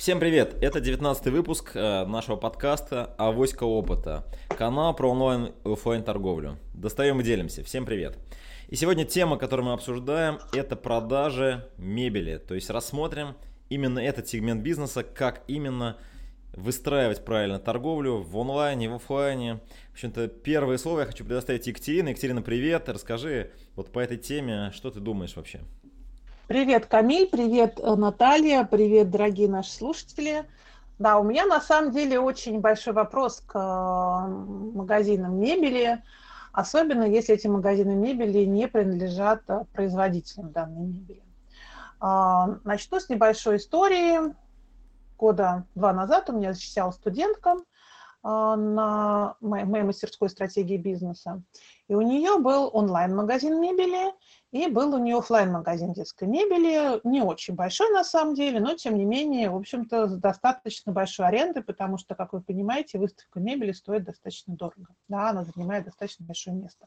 Всем привет! Это 19 выпуск э, нашего подкаста «Авоська опыта». Канал про онлайн и офлайн торговлю. Достаем и делимся. Всем привет! И сегодня тема, которую мы обсуждаем, это продажи мебели. То есть рассмотрим именно этот сегмент бизнеса, как именно выстраивать правильно торговлю в онлайне, в офлайне. В общем-то, первое слово я хочу предоставить Екатерине. Екатерина, привет. Расскажи вот по этой теме, что ты думаешь вообще? Привет, Камиль, привет, э, Наталья, привет, дорогие наши слушатели. Да, у меня на самом деле очень большой вопрос к э, магазинам мебели, особенно если эти магазины мебели не принадлежат э, производителям данной мебели. А, начну с небольшой истории. Года два назад у меня защищала студентка на моей мастерской стратегии бизнеса. И у нее был онлайн-магазин мебели – и был у нее офлайн магазин детской мебели, не очень большой на самом деле, но тем не менее, в общем-то, с достаточно большой арендой, потому что, как вы понимаете, выставка мебели стоит достаточно дорого. Да, она занимает достаточно большое место.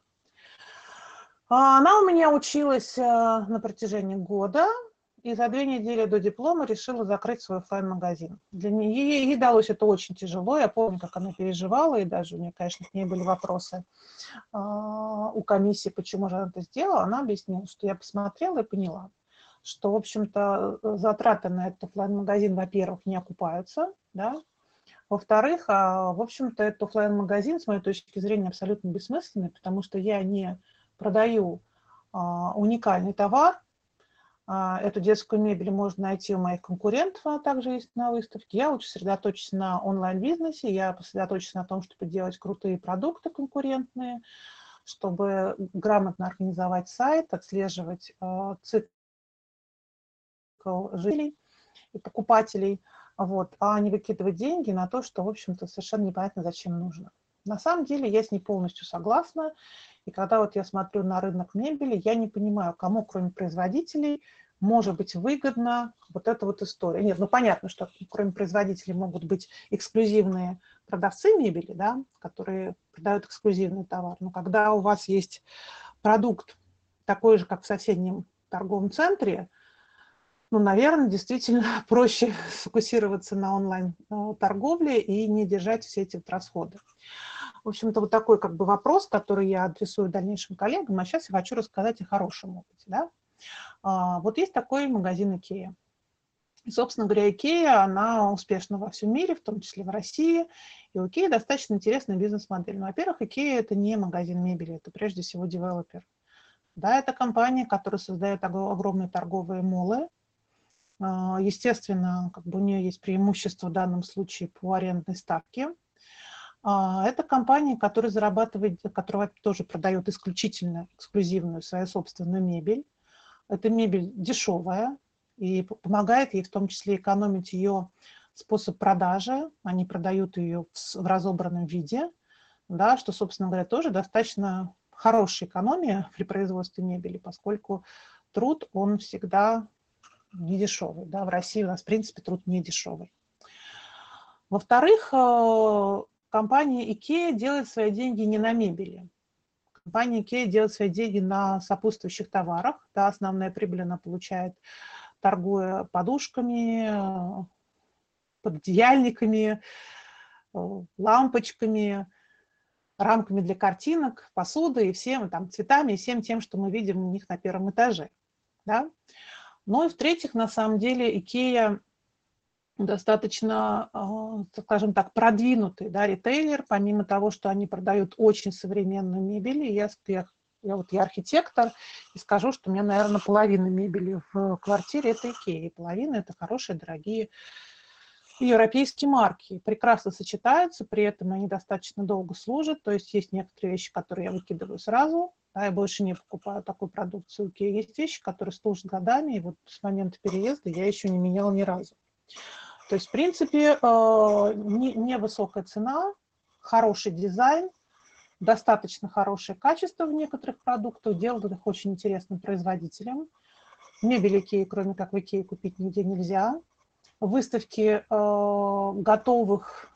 А, она у меня училась э, на протяжении года, и за две недели до диплома решила закрыть свой офлайн-магазин. Для нее ей, далось это очень тяжело. Я помню, как она переживала, и даже у нее, конечно, к ней были вопросы э, у комиссии, почему же она это сделала. Она объяснила, что я посмотрела и поняла, что, в общем-то, затраты на этот офлайн-магазин, во-первых, не окупаются, да, во-вторых, а, в общем-то, этот офлайн-магазин, с моей точки зрения, абсолютно бессмысленный, потому что я не продаю а, уникальный товар, а, эту детскую мебель можно найти у моих конкурентов, она также есть на выставке. Я лучше сосредоточусь на онлайн-бизнесе, я сосредоточусь на том, чтобы делать крутые продукты конкурентные, чтобы грамотно организовать сайт, отслеживать э, цикл жителей и покупателей, вот, а не выкидывать деньги на то, что, в общем-то, совершенно непонятно, зачем нужно. На самом деле я с ней полностью согласна. И когда вот я смотрю на рынок мебели, я не понимаю, кому, кроме производителей, может быть выгодна вот эта вот история. Нет, ну понятно, что кроме производителей могут быть эксклюзивные продавцы мебели, да, которые продают эксклюзивный товар. Но когда у вас есть продукт такой же, как в соседнем торговом центре, ну, наверное, действительно проще сфокусироваться на онлайн-торговле и не держать все эти вот. В общем-то, вот такой как бы вопрос, который я адресую дальнейшим коллегам, а сейчас я хочу рассказать о хорошем опыте. Да? А, вот есть такой магазин. И, собственно говоря, Икея, она успешна во всем мире, в том числе в России. И у Икеи достаточно интересная бизнес-модель. Ну, во-первых, Икея – это не магазин мебели, это прежде всего девелопер. Да, это компания, которая создает огромные торговые молы. А, естественно, как бы у нее есть преимущество в данном случае по арендной ставке – это компания, которая зарабатывает, которая тоже продает исключительно эксклюзивную свою собственную мебель. Эта мебель дешевая и помогает ей в том числе экономить ее способ продажи. Они продают ее в разобранном виде, да, что, собственно говоря, тоже достаточно хорошая экономия при производстве мебели, поскольку труд, он всегда не дешевый. Да. В России у нас, в принципе, труд не дешевый. Во-вторых, э, компания IKEA делает свои деньги не на мебели. Компания IKEA делает свои деньги на сопутствующих товарах. Да, основная прибыль она получает, торгуя подушками, пододеяльниками, лампочками, рамками для картинок, посудой и всем, там, цветами и всем тем, что мы видим у них на первом этаже. Да? Ну и в-третьих, на самом деле, IKEA достаточно, а, скажем так, продвинутый да, ритейлер, помимо того, что они продают очень современную мебель. Я, я, я вот я архитектор, и скажу, что у меня, наверное, половина мебели в квартире – это Икея, и половина – это хорошие, дорогие европейские марки. Прекрасно сочетаются, при этом они достаточно долго служат, то есть есть некоторые вещи, которые я выкидываю сразу, да, я больше не покупаю такую продукцию Икея. Есть вещи, которые служат годами, и вот с момента переезда я еще не меняла ни разу. То есть, в принципе, э, невысокая цена, хороший дизайн, достаточно хорошее качество в некоторых продуктах, делают их очень интересным производителем. Мебель Икеи, кроме как в Икее, купить нигде нельзя. Выставки э, готовых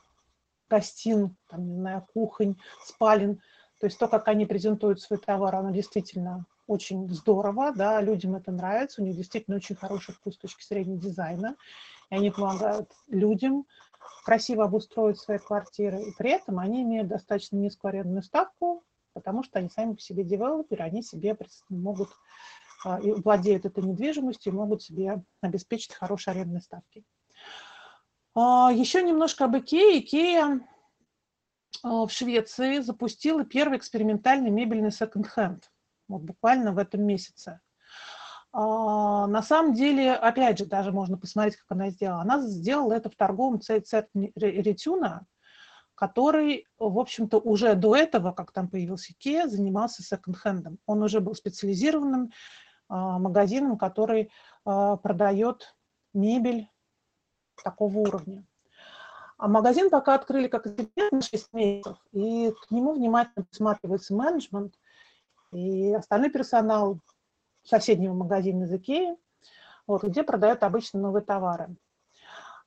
гостин, там, не знаю, кухонь, спален, то есть то, как они презентуют свой товар, оно действительно очень здорово, да, людям это нравится, у них действительно очень хороший вкус с точки зрения дизайна. И они помогают людям красиво обустроить свои квартиры, и при этом они имеют достаточно низкую арендную ставку, потому что они сами по себе девелоперы, они себе могут а, и владеют этой недвижимостью и могут себе обеспечить хорошие арендные ставки. А, Еще немножко об Икее. Икея а, в Швеции запустила первый экспериментальный мебельный секонд-хенд. Вот буквально в этом месяце. На самом деле, опять же, даже можно посмотреть, как она сделала. Она сделала это в торговом центре Ретюна, который, в общем-то, уже до этого, как там появился Икея, занимался секонд-хендом. Он уже был специализированным а, магазином, который а, продает мебель такого уровня. А магазин пока открыли как на 6 месяцев, и к нему внимательно присматривается менеджмент и остальной персонал соседнего магазина из Икеи, вот, где продают обычно новые товары.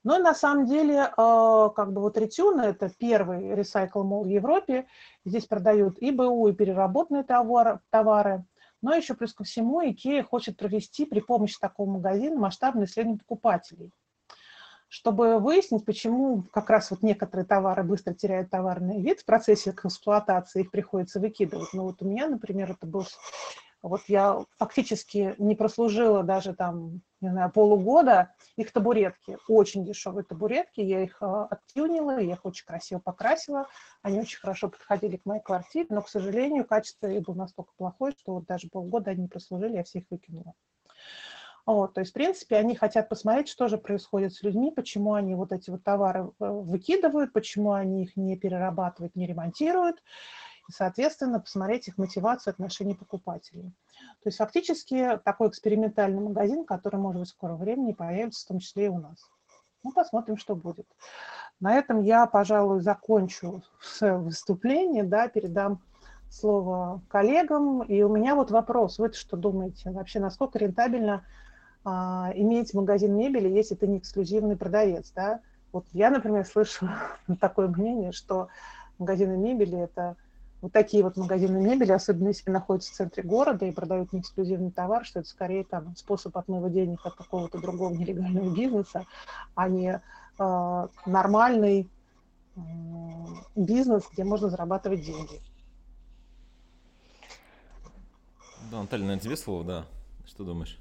Но на самом деле, как бы вот Ретюна – это первый ресайкл мол в Европе. Здесь продают и БУ, и переработанные товары, товары. Но еще плюс ко всему IKEA хочет провести при помощи такого магазина масштабное исследование покупателей, чтобы выяснить, почему как раз вот некоторые товары быстро теряют товарный вид в процессе эксплуатации, их приходится выкидывать. Ну вот у меня, например, это был вот я фактически не прослужила даже там, не знаю, полугода. Их табуретки, очень дешевые табуретки, я их а, оттюнила, я их очень красиво покрасила. Они очень хорошо подходили к моей квартире, но, к сожалению, качество их было настолько плохое, что вот даже полгода они не прослужили, я всех выкинула. Вот, то есть, в принципе, они хотят посмотреть, что же происходит с людьми, почему они вот эти вот товары э, выкидывают, почему они их не перерабатывают, не ремонтируют и, соответственно, посмотреть их мотивацию отношений покупателей. То есть фактически такой экспериментальный магазин, который, может быть, в скором времени появится, в том числе и у нас. Ну, посмотрим, что будет. На этом я, пожалуй, закончу выступление, да, передам слово коллегам. И у меня вот вопрос, вы что думаете? Вообще, насколько рентабельно а, иметь магазин мебели, если ты не эксклюзивный продавец, да? Вот я, например, слышу такое мнение, что магазины мебели – это вот такие вот магазины мебели, особенно если находятся в центре города и продают не эксклюзивный товар, что это скорее там способ отмыва денег от какого-то другого нелегального бизнеса, а не э, нормальный э, бизнес, где можно зарабатывать деньги. Да, Наталья, наверное, тебе слово, да. Что думаешь?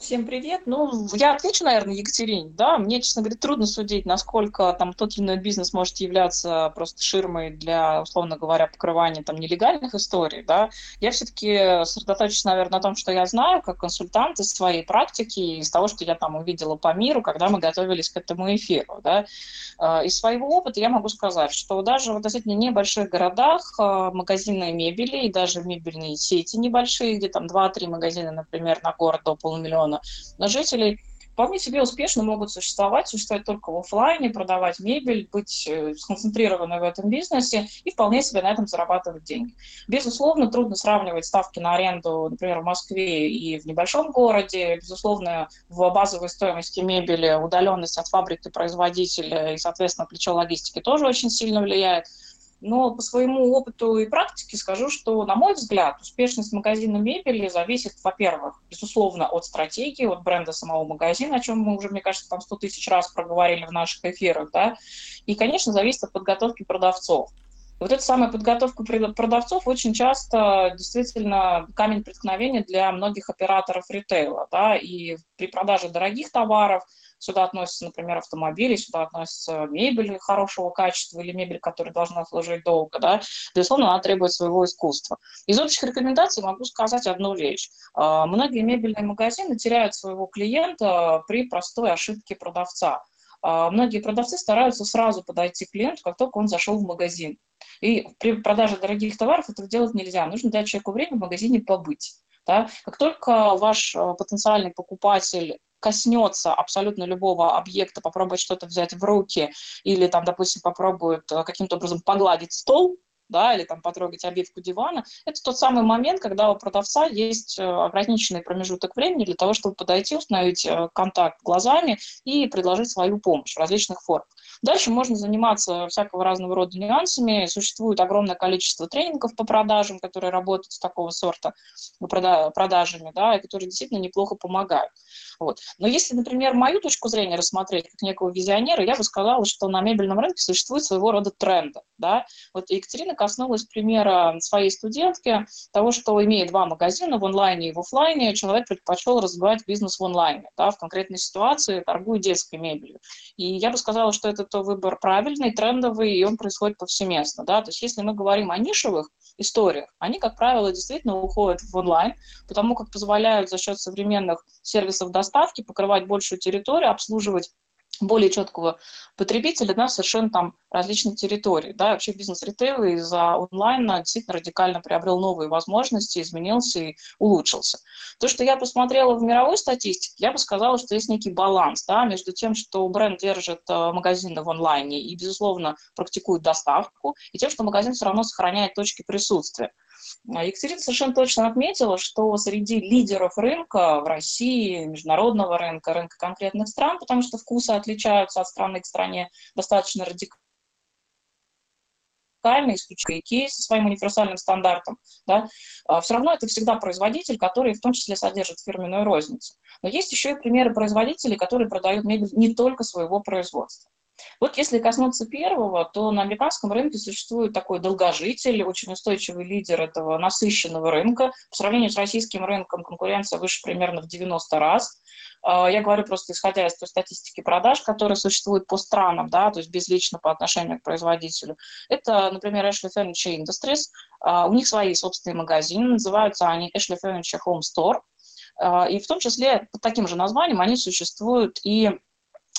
Всем привет. Ну, я отвечу, наверное, Екатерине. Да, мне, честно говоря, трудно судить, насколько там тот или иной бизнес может являться просто ширмой для, условно говоря, покрывания там нелегальных историй, да. Я все-таки сосредоточусь, наверное, на том, что я знаю, как консультант из своей практики, из того, что я там увидела по миру, когда мы готовились к этому эфиру, да. А, из своего опыта я могу сказать, что даже в относительно небольших городах а, магазины мебели и даже мебельные сети небольшие, где там 2-3 магазина, например, на город до полумиллиона, миллиона жителей, вполне себе успешно могут существовать, существовать только в офлайне, продавать мебель, быть э, сконцентрированы в этом бизнесе и вполне себе на этом зарабатывать деньги. Безусловно, трудно сравнивать ставки на аренду, например, в Москве и в небольшом городе. Безусловно, в базовой стоимости мебели удаленность от фабрики производителя и, соответственно, плечо логистики тоже очень сильно влияет. Но по своему опыту и практике скажу, что, на мой взгляд, успешность магазина мебели зависит, во-первых, безусловно, от стратегии, от бренда самого магазина, о чем мы уже, мне кажется, там 100 тысяч раз проговорили в наших эфирах, да, и, конечно, зависит от подготовки продавцов. И вот эта самая подготовка продавцов очень часто действительно камень преткновения для многих операторов ритейла. Да? И при продаже дорогих товаров – Сюда относятся, например, автомобили, сюда относятся мебель хорошего качества или мебель, которая должна служить долго. Да? Безусловно, она требует своего искусства. Из общих рекомендаций могу сказать одну вещь. А, многие мебельные магазины теряют своего клиента при простой ошибке продавца. А, многие продавцы стараются сразу подойти к клиенту, как только он зашел в магазин. И при продаже дорогих товаров этого делать нельзя. Нужно дать человеку время в магазине побыть. Да? Как только ваш а, потенциальный покупатель коснется абсолютно любого объекта, попробует что-то взять в руки или там, допустим, попробует э, каким-то образом погладить стол, да, или там потрогать обивку дивана, это тот самый момент, когда у продавца есть э, ограниченный промежуток времени для того, чтобы подойти, установить э, контакт глазами и предложить свою помощь в различных формах. Дальше можно заниматься всякого разного рода нюансами. Существует огромное количество тренингов по продажам, которые работают с такого сорта продажами, да, и которые действительно неплохо помогают. Вот. Но если, например, мою точку зрения рассмотреть как некого визионера, я бы сказала, что на мебельном рынке существует своего рода тренды. Да? Вот Екатерина коснулась примера своей студентки, того, что имея два магазина в онлайне и в офлайне, человек предпочел развивать бизнес в онлайне, да, в конкретной ситуации торгует детской мебелью. И я бы сказала, что этот выбор правильный, трендовый, и он происходит повсеместно. Да? То есть если мы говорим о нишевых историях, они, как правило, действительно уходят в онлайн, потому как позволяют за счет современных сервисов доставки покрывать большую территорию, обслуживать более четкого потребителя на совершенно там различных территорий. Да, вообще бизнес ритейла из-за онлайна действительно радикально приобрел новые возможности, изменился и улучшился. То, что я посмотрела в мировой статистике, я бы сказала, что есть некий баланс да, между тем, что бренд держит э, магазины в онлайне и, безусловно, практикует доставку, и тем, что магазин все равно сохраняет точки присутствия. А Екатерина совершенно точно отметила, что среди лидеров рынка в России, международного рынка, рынка конкретных стран, потому что вкусы отличаются от страны к стране достаточно радикально, исключая Икеи со своим универсальным стандартом, да, а все равно это всегда производитель, который в том числе содержит фирменную розницу. Но есть еще и примеры производителей, которые продают мебель не только своего производства. Вот если коснуться первого, то на американском рынке существует такой долгожитель, очень устойчивый лидер этого насыщенного рынка. По сравнению с российским рынком конкуренция выше примерно в 90 раз. А, я говорю просто исходя из той статистики продаж, которая существует по странам, да, то есть безлично по отношению к производителю. Это, например, Ashley Furniture Industries. А, у них свои собственные магазины, называются они Ashley Furniture Home Store. А, и в том числе под таким же названием они существуют и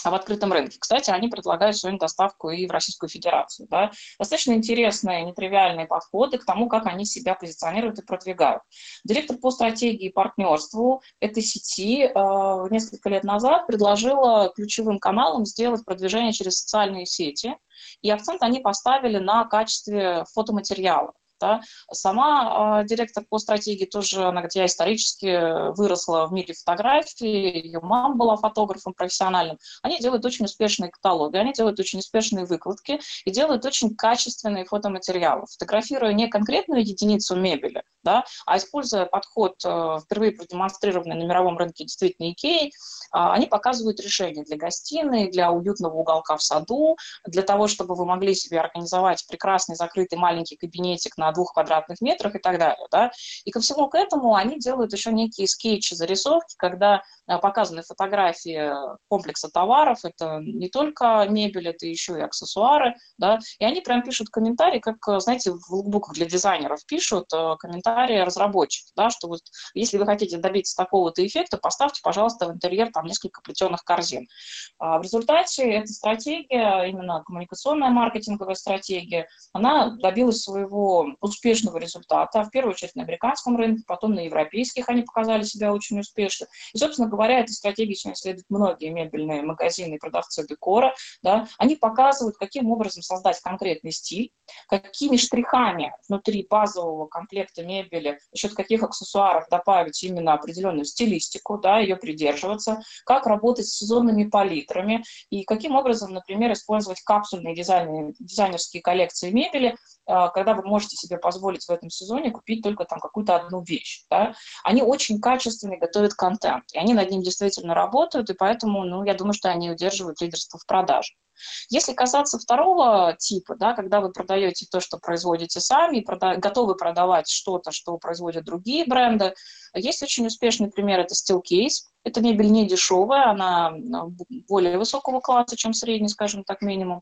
в открытом рынке. Кстати, они предлагают сегодня доставку и в Российскую Федерацию. Да? Достаточно интересные, нетривиальные подходы к тому, как они себя позиционируют и продвигают. Директор по стратегии и партнерству этой сети э, несколько лет назад предложила ключевым каналом сделать продвижение через социальные сети, и акцент они поставили на качестве фотоматериала. Да. Сама э, директор по стратегии тоже, она говорит, я исторически выросла в мире фотографии, ее мама была фотографом профессиональным. Они делают очень успешные каталоги, они делают очень успешные выкладки и делают очень качественные фотоматериалы, фотографируя не конкретную единицу мебели, да, а используя подход, э, впервые продемонстрированный на мировом рынке действительно Икеей, э, они показывают решения для гостиной, для уютного уголка в саду, для того, чтобы вы могли себе организовать прекрасный закрытый маленький кабинетик на двух квадратных метрах и так далее. Да? И ко всему к этому они делают еще некие скетчи, зарисовки, когда показаны фотографии комплекса товаров, это не только мебель, это еще и аксессуары, да, и они прям пишут комментарии, как, знаете, в лукбуках для дизайнеров пишут э, комментарии разработчики, да, что вот если вы хотите добиться такого-то эффекта, поставьте, пожалуйста, в интерьер там несколько плетеных корзин. А в результате эта стратегия, именно коммуникационная маркетинговая стратегия, она добилась своего успешного результата, в первую очередь на американском рынке, потом на европейских они показали себя очень успешно. И, собственно говоря, этой стратегии сегодня следуют многие мебельные магазины и продавцы декора. Да, они показывают, каким образом создать конкретный стиль, какими штрихами внутри базового комплекта мебели, за счет каких аксессуаров добавить именно определенную стилистику, да, ее придерживаться, как работать с сезонными палитрами и каким образом, например, использовать капсульные дизайны, дизайнерские коллекции мебели, когда вы можете себе позволить в этом сезоне купить только там какую-то одну вещь. Да? Они очень качественно готовят контент, и они над ним действительно работают, и поэтому, ну, я думаю, что они удерживают лидерство в продаже. Если касаться второго типа, да, когда вы продаете то, что производите сами, прода- готовы продавать что-то, что производят другие бренды, есть очень успешный пример, это Steelcase. Это мебель не дешевая, она более высокого класса, чем средний, скажем так, минимум.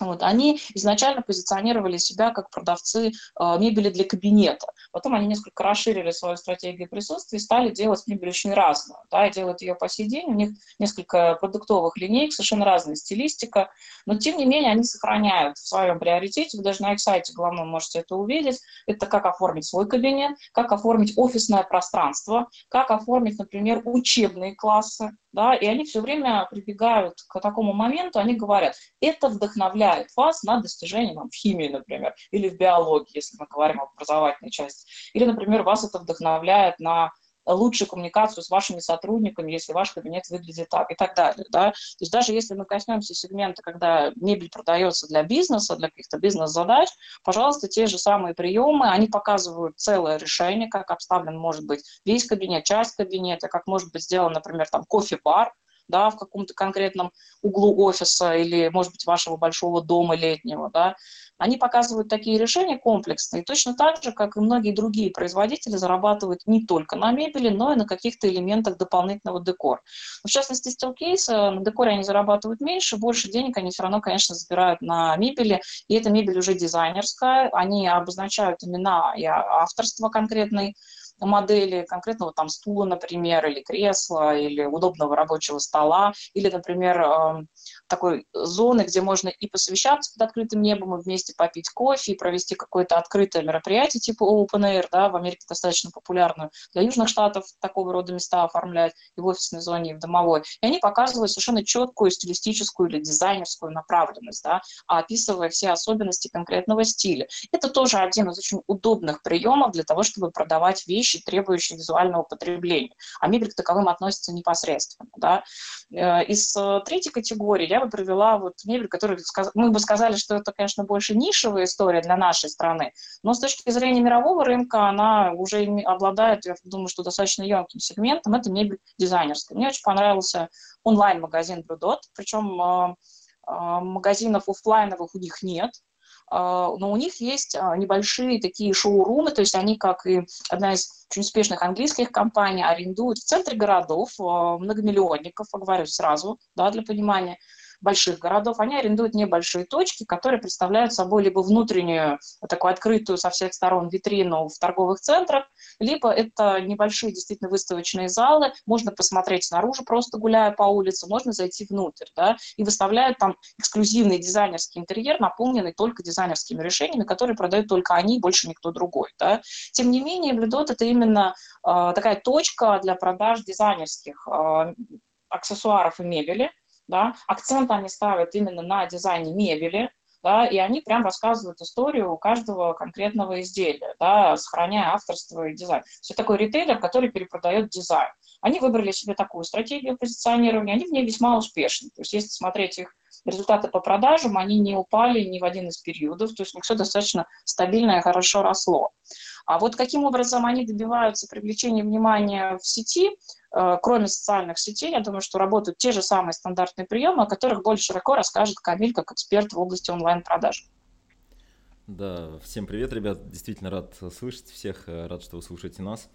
Вот, они изначально позиционировали себя как продавцы э, мебели для кабинета. Потом они несколько расширили свою стратегию присутствия и стали делать мебель очень разную. Да, и делают ее по сей день. У них несколько продуктовых линеек, совершенно разная стилистика. Но, тем не менее, они сохраняют в своем приоритете. Вы даже на их сайте главном можете это увидеть. Это как оформить свой кабинет, как оформить офисное пространство, как оформить, например, учебные классы да, и они все время прибегают к такому моменту, они говорят, это вдохновляет вас на достижение там, в химии, например, или в биологии, если мы говорим об образовательной части, или, например, вас это вдохновляет на лучшую коммуникацию с вашими сотрудниками, если ваш кабинет выглядит так и так далее. Да? То есть даже если мы коснемся сегмента, когда мебель продается для бизнеса, для каких-то бизнес-задач, пожалуйста, те же самые приемы, они показывают целое решение, как обставлен может быть весь кабинет, часть кабинета, как может быть сделан, например, там кофе-бар, да, в каком-то конкретном углу офиса или, может быть, вашего большого дома летнего, да, они показывают такие решения комплексные, точно так же, как и многие другие производители зарабатывают не только на мебели, но и на каких-то элементах дополнительного декора. В частности, Steelcase, э, на декоре они зарабатывают меньше, больше денег они все равно, конечно, забирают на мебели, и эта мебель уже дизайнерская, они обозначают имена и авторство конкретной модели конкретного там стула, например, или кресла, или удобного рабочего стола, или, например, эм, такой зоны, где можно и посвящаться под открытым небом, и вместе попить кофе, и провести какое-то открытое мероприятие типа Open Air, да, в Америке достаточно популярную, для южных штатов такого рода места оформлять и в офисной зоне, и в домовой. И они показывают совершенно четкую стилистическую или дизайнерскую направленность, да, описывая все особенности конкретного стиля. Это тоже один из очень удобных приемов для того, чтобы продавать вещи, требующие визуального потребления. А мебель к таковым относится непосредственно. Да. Э, из э, третьей категории я бы привела вот мебель, которую мы бы сказали, что это, конечно, больше нишевая история для нашей страны, но с точки зрения мирового рынка она уже обладает, я думаю, что достаточно емким сегментом, это мебель дизайнерская. Мне очень понравился онлайн-магазин Blue Dot, причем э, магазинов офлайновых у них нет, но у них есть небольшие такие шоурумы, то есть они, как и одна из очень успешных английских компаний арендуют в центре городов многомиллионников, говорю сразу, да, для понимания, больших городов, они арендуют небольшие точки, которые представляют собой либо внутреннюю, такую открытую со всех сторон витрину в торговых центрах, либо это небольшие действительно выставочные залы, можно посмотреть снаружи, просто гуляя по улице, можно зайти внутрь, да, и выставляют там эксклюзивный дизайнерский интерьер, наполненный только дизайнерскими решениями, которые продают только они, больше никто другой, да. Тем не менее, Блюдот это именно э, такая точка для продаж дизайнерских э, аксессуаров и мебели, да, акцент они ставят именно на дизайне мебели, да, и они прям рассказывают историю каждого конкретного изделия, да, сохраняя авторство и дизайн. Все такой ритейлер, который перепродает дизайн. Они выбрали себе такую стратегию позиционирования, они в ней весьма успешны. То есть если смотреть их результаты по продажам, они не упали ни в один из периодов, то есть у них все достаточно стабильно и хорошо росло. А вот каким образом они добиваются привлечения внимания в сети, кроме социальных сетей, я думаю, что работают те же самые стандартные приемы, о которых более широко расскажет Камиль как эксперт в области онлайн-продаж. Да, всем привет, ребят. Действительно рад слышать всех, э, рад, что вы слушаете нас.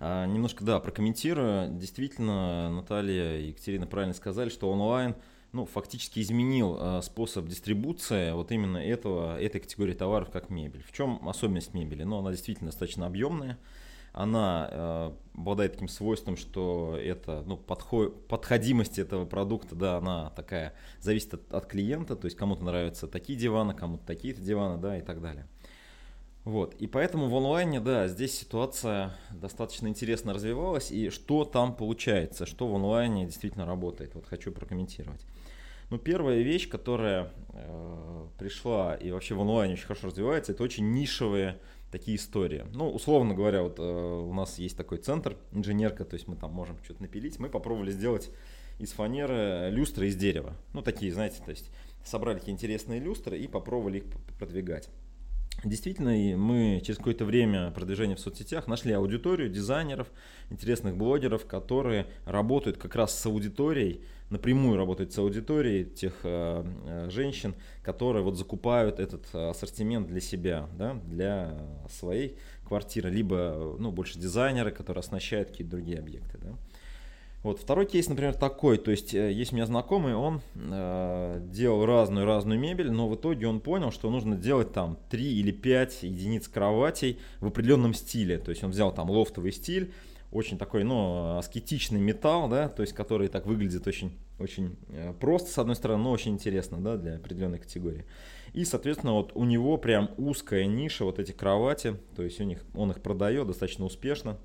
А, немножко, да, прокомментирую. Действительно, Наталья и Екатерина правильно сказали, что онлайн – ну, фактически изменил э, способ дистрибуции вот именно этого, этой категории товаров, как мебель. В чем особенность мебели? Ну, она действительно достаточно объемная. Она э, обладает таким свойством, что это, ну, подход, подходимость этого продукта, да, она такая, зависит от, от клиента, то есть кому-то нравятся такие диваны, кому-то такие-то диваны, да, и так далее. Вот, и поэтому в онлайне, да, здесь ситуация достаточно интересно развивалась, и что там получается, что в онлайне действительно работает, вот хочу прокомментировать. Ну, первая вещь, которая э, пришла и вообще в онлайне очень хорошо развивается, это очень нишевые такие истории. Ну, условно говоря, вот э, у нас есть такой центр, инженерка, то есть мы там можем что-то напилить. Мы попробовали сделать из фанеры люстры из дерева. Ну, такие, знаете, то есть собрали такие интересные люстры и попробовали их продвигать. Действительно, мы через какое-то время продвижения в соцсетях нашли аудиторию дизайнеров, интересных блогеров, которые работают как раз с аудиторией, напрямую работают с аудиторией тех э, э, женщин, которые вот закупают этот ассортимент для себя, да, для своей квартиры, либо ну, больше дизайнеры, которые оснащают какие-то другие объекты. Да. Вот второй кейс, например, такой, то есть э, есть у меня знакомый, он э, делал разную-разную мебель, но в итоге он понял, что нужно делать там 3 или 5 единиц кроватей в определенном стиле, то есть он взял там лофтовый стиль, очень такой, ну, аскетичный металл, да, то есть который так выглядит очень, очень э, просто, с одной стороны, но очень интересно, да, для определенной категории. И, соответственно, вот у него прям узкая ниша, вот эти кровати, то есть у них, он их продает достаточно успешно,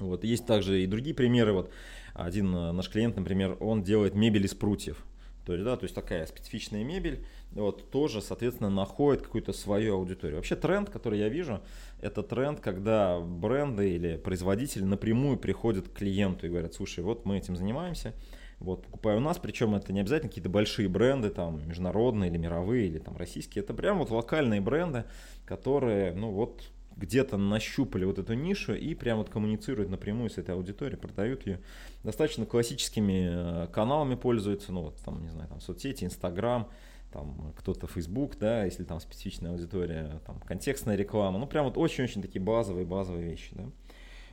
Вот. Есть также и другие примеры. Вот один наш клиент, например, он делает мебель из прутьев. То есть, да, то есть такая специфичная мебель, вот, тоже, соответственно, находит какую-то свою аудиторию. Вообще тренд, который я вижу, это тренд, когда бренды или производители напрямую приходят к клиенту и говорят, слушай, вот мы этим занимаемся, вот, покупай у нас, причем это не обязательно какие-то большие бренды, там, международные или мировые, или там российские, это прям вот локальные бренды, которые, ну вот, где-то нащупали вот эту нишу и прям вот коммуницируют напрямую с этой аудиторией, продают ее. Достаточно классическими э, каналами пользуются, ну вот там, не знаю, там соцсети, Инстаграм, там кто-то Facebook, да, если там специфичная аудитория, там контекстная реклама, ну прям вот очень-очень такие базовые, базовые вещи, да.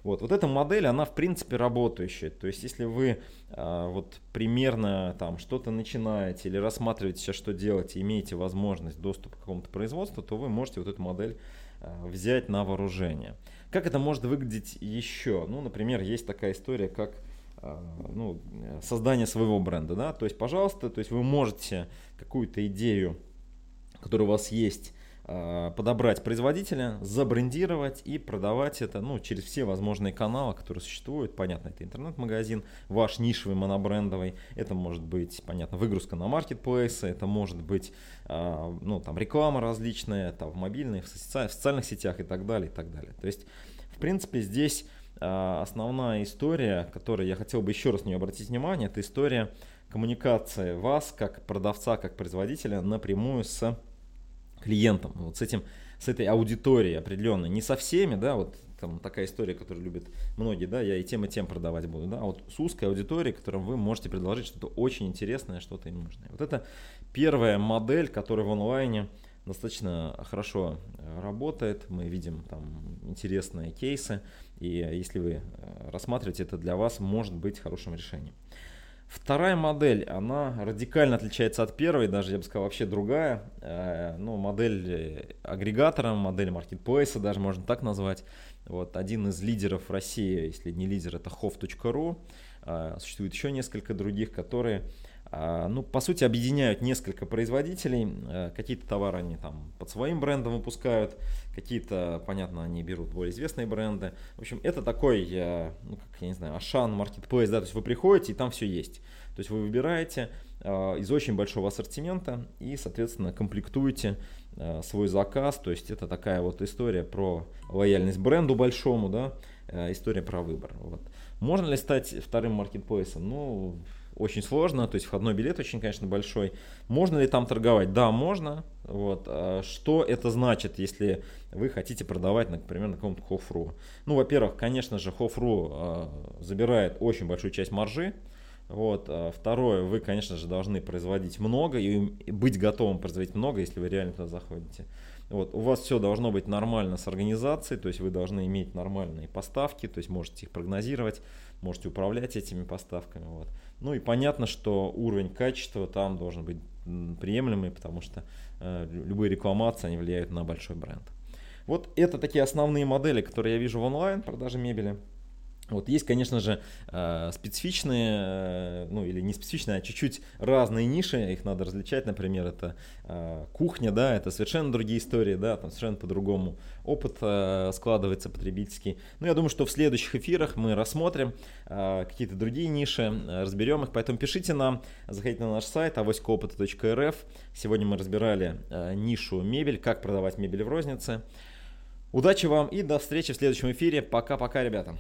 Вот, вот эта модель, она в принципе работающая. То есть, если вы а, вот примерно там что-то начинаете или рассматриваете сейчас, что делать, имеете возможность доступа к какому-то производству, то вы можете вот эту модель взять на вооружение. Как это может выглядеть еще? Ну, например, есть такая история, как а, ну, создание своего бренда, да, то есть, пожалуйста, то есть вы можете какую-то идею, которая у вас есть, подобрать производителя, забрендировать и продавать это ну, через все возможные каналы, которые существуют. Понятно, это интернет-магазин, ваш нишевый монобрендовый, это может быть, понятно, выгрузка на маркетплейсы, это может быть а, ну, там, реклама различная там, в мобильных, в, соци- в социальных сетях и так далее, и так далее. То есть, в принципе, здесь а, основная история, которой я хотел бы еще раз на нее обратить внимание, это история коммуникации вас, как продавца, как производителя, напрямую с клиентам, вот с этим, с этой аудиторией определенной, не со всеми, да, вот там такая история, которую любят многие, да, я и тем, и тем продавать буду, да, а вот с узкой аудиторией, которым вы можете предложить что-то очень интересное, что-то им нужное. Вот это первая модель, которая в онлайне достаточно хорошо э, работает, мы видим там интересные кейсы, и если вы э, рассматриваете это для вас, может быть хорошим решением. Вторая модель, она радикально отличается от первой, даже я бы сказал вообще другая. Э, ну, модель э, агрегатора, модель маркетплейса, даже можно так назвать. Вот один из лидеров России, если не лидер, это hov.ru. Э, существует еще несколько других, которые ну, по сути, объединяют несколько производителей. Э, какие-то товары они там под своим брендом выпускают, какие-то, понятно, они берут более известные бренды. В общем, это такой, э, ну, как я не знаю, Ашан, Marketplace, да, то есть вы приходите и там все есть. То есть вы выбираете э, из очень большого ассортимента и, соответственно, комплектуете свой заказ. То есть это такая вот история про лояльность бренду большому, да, история про выбор. Вот. Можно ли стать вторым маркетплейсом? Ну, очень сложно, то есть входной билет очень, конечно, большой. Можно ли там торговать? Да, можно. Вот. А что это значит, если вы хотите продавать, например, на каком-то Хофру? Ну, во-первых, конечно же, Хофру а, забирает очень большую часть маржи. Вот. А второе, вы, конечно же, должны производить много и быть готовым производить много, если вы реально туда заходите. Вот, у вас все должно быть нормально с организацией, то есть вы должны иметь нормальные поставки, то есть можете их прогнозировать, можете управлять этими поставками. Вот. Ну и понятно, что уровень качества там должен быть приемлемый, потому что э, любые рекламации они влияют на большой бренд. Вот это такие основные модели, которые я вижу в онлайн продаже мебели. Вот есть, конечно же, э, специфичные, э, ну или не специфичные, а чуть-чуть разные ниши, их надо различать, например, это э, кухня, да, это совершенно другие истории, да, там совершенно по-другому опыт складывается потребительский. Ну, я думаю, что в следующих эфирах мы рассмотрим какие-то другие ниши, разберем их, поэтому пишите нам, заходите на наш сайт авоськоопыта.рф. Сегодня мы разбирали нишу мебель, как продавать мебель в рознице. Удачи вам и до встречи в следующем эфире. Пока-пока, ребята.